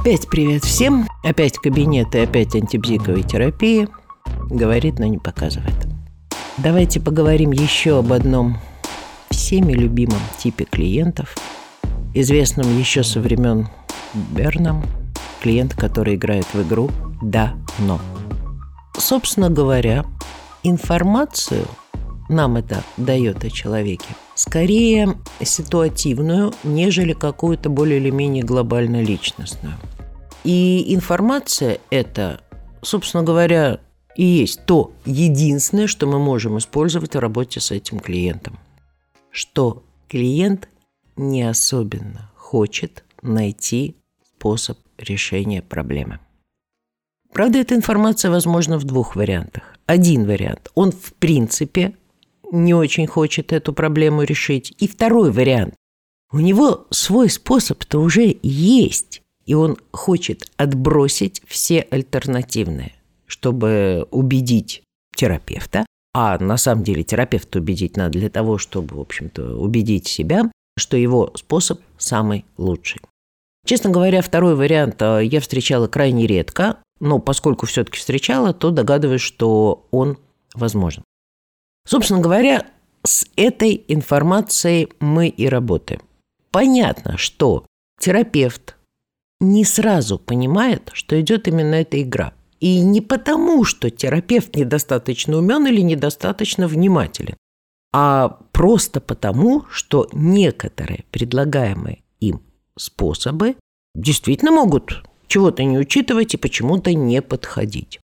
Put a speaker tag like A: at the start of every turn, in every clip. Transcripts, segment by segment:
A: Опять привет всем, опять кабинет и опять антибзиковой терапии. Говорит, но не показывает. Давайте поговорим еще об одном всеми любимом типе клиентов, известном еще со времен Берном, клиент, который играет в игру «Да, но». Собственно говоря, информацию нам это дает о человеке скорее ситуативную, нежели какую-то более или менее глобально личностную. И информация это, собственно говоря, и есть то единственное, что мы можем использовать в работе с этим клиентом. Что клиент не особенно хочет найти способ решения проблемы. Правда, эта информация возможна в двух вариантах. Один вариант. Он в принципе не очень хочет эту проблему решить. И второй вариант. У него свой способ-то уже есть, и он хочет отбросить все альтернативные, чтобы убедить терапевта, а на самом деле терапевта убедить надо для того, чтобы, в общем-то, убедить себя, что его способ самый лучший. Честно говоря, второй вариант э, я встречала крайне редко, но поскольку все-таки встречала, то догадываюсь, что он возможен. Собственно говоря, с этой информацией мы и работаем. Понятно, что терапевт не сразу понимает, что идет именно эта игра. И не потому, что терапевт недостаточно умен или недостаточно внимателен, а просто потому, что некоторые предлагаемые им способы действительно могут чего-то не учитывать и почему-то не подходить.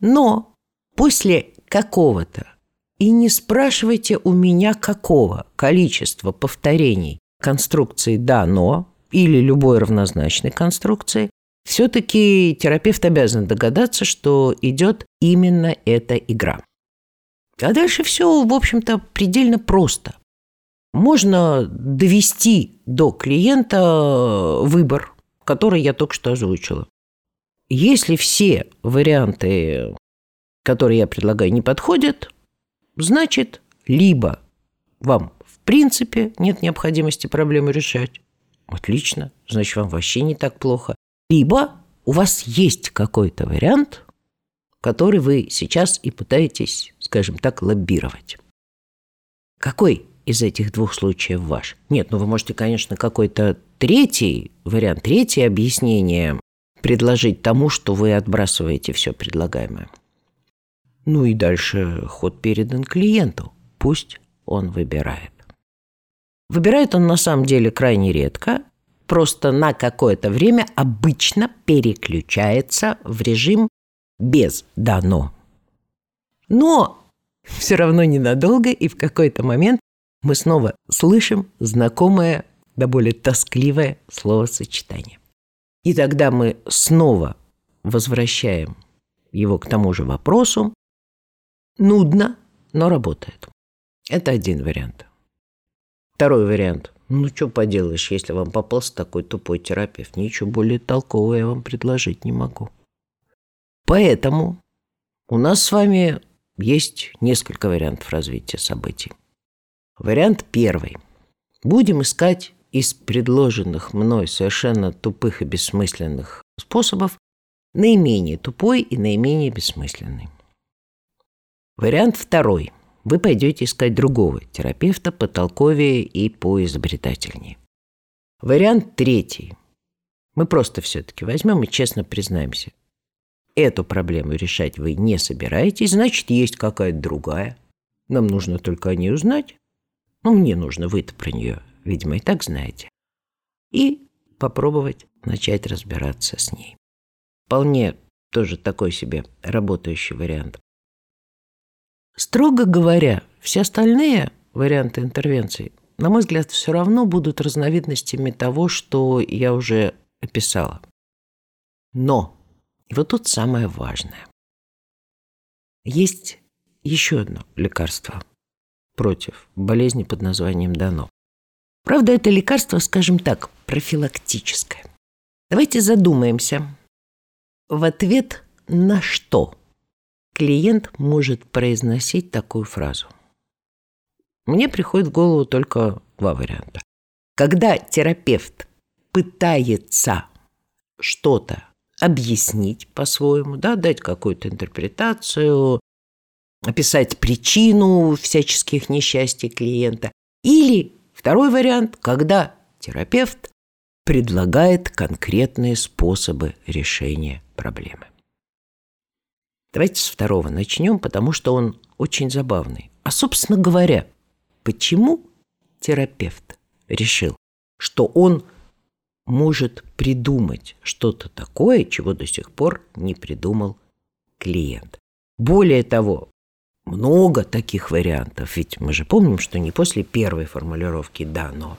A: Но после какого-то и не спрашивайте у меня какого количества повторений конструкции «да, но» или любой равнозначной конструкции, все-таки терапевт обязан догадаться, что идет именно эта игра. А дальше все, в общем-то, предельно просто. Можно довести до клиента выбор, который я только что озвучила. Если все варианты, которые я предлагаю, не подходят, Значит, либо вам в принципе нет необходимости проблему решать. Отлично, значит, вам вообще не так плохо. Либо у вас есть какой-то вариант, который вы сейчас и пытаетесь, скажем так, лоббировать. Какой из этих двух случаев ваш? Нет, ну вы можете, конечно, какой-то третий вариант, третье объяснение предложить тому, что вы отбрасываете все предлагаемое. Ну и дальше ход передан клиенту. Пусть он выбирает. Выбирает он на самом деле крайне редко, просто на какое-то время обычно переключается в режим без «дано». Но все равно ненадолго, и в какой-то момент мы снова слышим знакомое, да более тоскливое словосочетание. И тогда мы снова возвращаем его к тому же вопросу, Нудно, но работает. Это один вариант. Второй вариант. Ну, что поделаешь, если вам попался такой тупой терапевт, ничего более толкового я вам предложить не могу. Поэтому у нас с вами есть несколько вариантов развития событий. Вариант первый. Будем искать из предложенных мной совершенно тупых и бессмысленных способов наименее тупой и наименее бессмысленный. Вариант второй. Вы пойдете искать другого терапевта потолковее и поизобретательнее. Вариант третий. Мы просто все-таки возьмем и честно признаемся. Эту проблему решать вы не собираетесь, значит, есть какая-то другая. Нам нужно только о ней узнать. Ну, мне нужно, вы-то про нее, видимо, и так знаете. И попробовать начать разбираться с ней. Вполне тоже такой себе работающий вариант. Строго говоря, все остальные варианты интервенций, на мой взгляд, все равно будут разновидностями того, что я уже описала. Но, и вот тут самое важное. Есть еще одно лекарство против болезни под названием дано. Правда, это лекарство, скажем так, профилактическое. Давайте задумаемся. В ответ на что клиент может произносить такую фразу. Мне приходит в голову только два варианта. Когда терапевт пытается что-то объяснить по-своему, да, дать какую-то интерпретацию, описать причину всяческих несчастий клиента. Или второй вариант, когда терапевт предлагает конкретные способы решения проблемы. Давайте с второго начнем, потому что он очень забавный. А, собственно говоря, почему терапевт решил, что он может придумать что-то такое, чего до сих пор не придумал клиент. Более того, много таких вариантов, ведь мы же помним, что не после первой формулировки «да, но».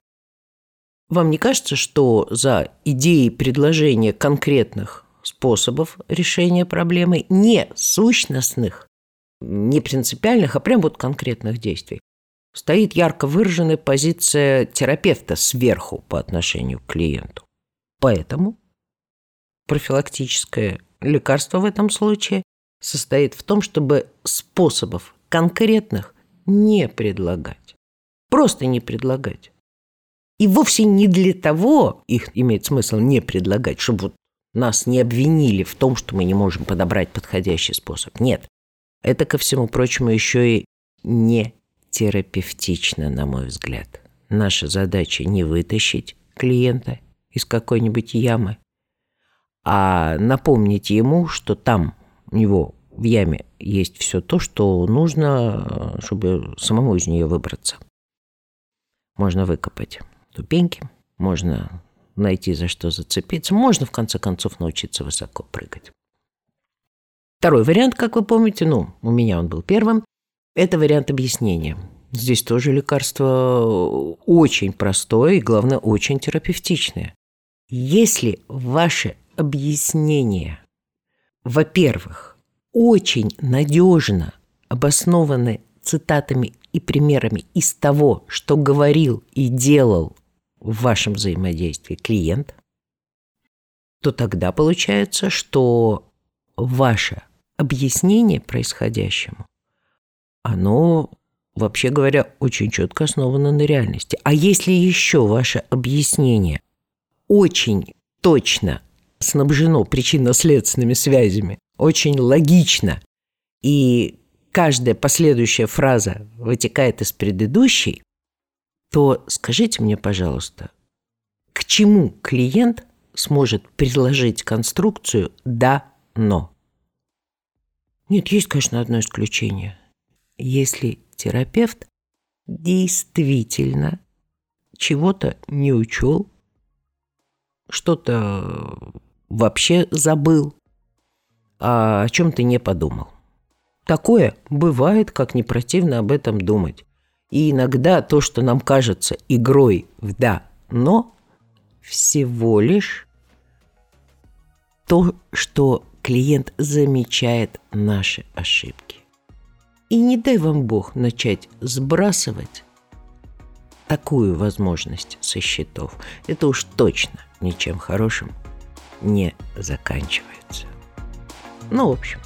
A: Вам не кажется, что за идеей предложения конкретных способов решения проблемы, не сущностных, не принципиальных, а прям вот конкретных действий, стоит ярко выраженная позиция терапевта сверху по отношению к клиенту. Поэтому профилактическое лекарство в этом случае состоит в том, чтобы способов конкретных не предлагать. Просто не предлагать. И вовсе не для того их имеет смысл не предлагать, чтобы вот нас не обвинили в том, что мы не можем подобрать подходящий способ. Нет. Это, ко всему прочему, еще и не терапевтично, на мой взгляд. Наша задача не вытащить клиента из какой-нибудь ямы, а напомнить ему, что там у него в яме есть все то, что нужно, чтобы самому из нее выбраться. Можно выкопать ступеньки, можно найти за что зацепиться, можно в конце концов научиться высоко прыгать. Второй вариант, как вы помните, ну, у меня он был первым, это вариант объяснения. Здесь тоже лекарство очень простое и, главное, очень терапевтичное. Если ваше объяснение, во-первых, очень надежно обоснованы цитатами и примерами из того, что говорил и делал в вашем взаимодействии клиент, то тогда получается, что ваше объяснение происходящему, оно, вообще говоря, очень четко основано на реальности. А если еще ваше объяснение очень точно снабжено причинно-следственными связями, очень логично, и каждая последующая фраза вытекает из предыдущей, то скажите мне, пожалуйста, к чему клиент сможет предложить конструкцию «да, но»? Нет, есть, конечно, одно исключение. Если терапевт действительно чего-то не учел, что-то вообще забыл, а о чем ты не подумал. Такое бывает, как не противно об этом думать. И иногда то, что нам кажется игрой в «да», но всего лишь то, что клиент замечает наши ошибки. И не дай вам Бог начать сбрасывать такую возможность со счетов. Это уж точно ничем хорошим не заканчивается. Ну, в общем,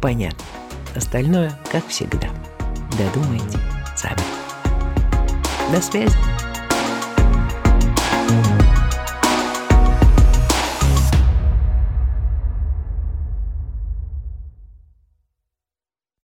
A: понятно. Остальное, как всегда, додумайте Jessheim. Bis später.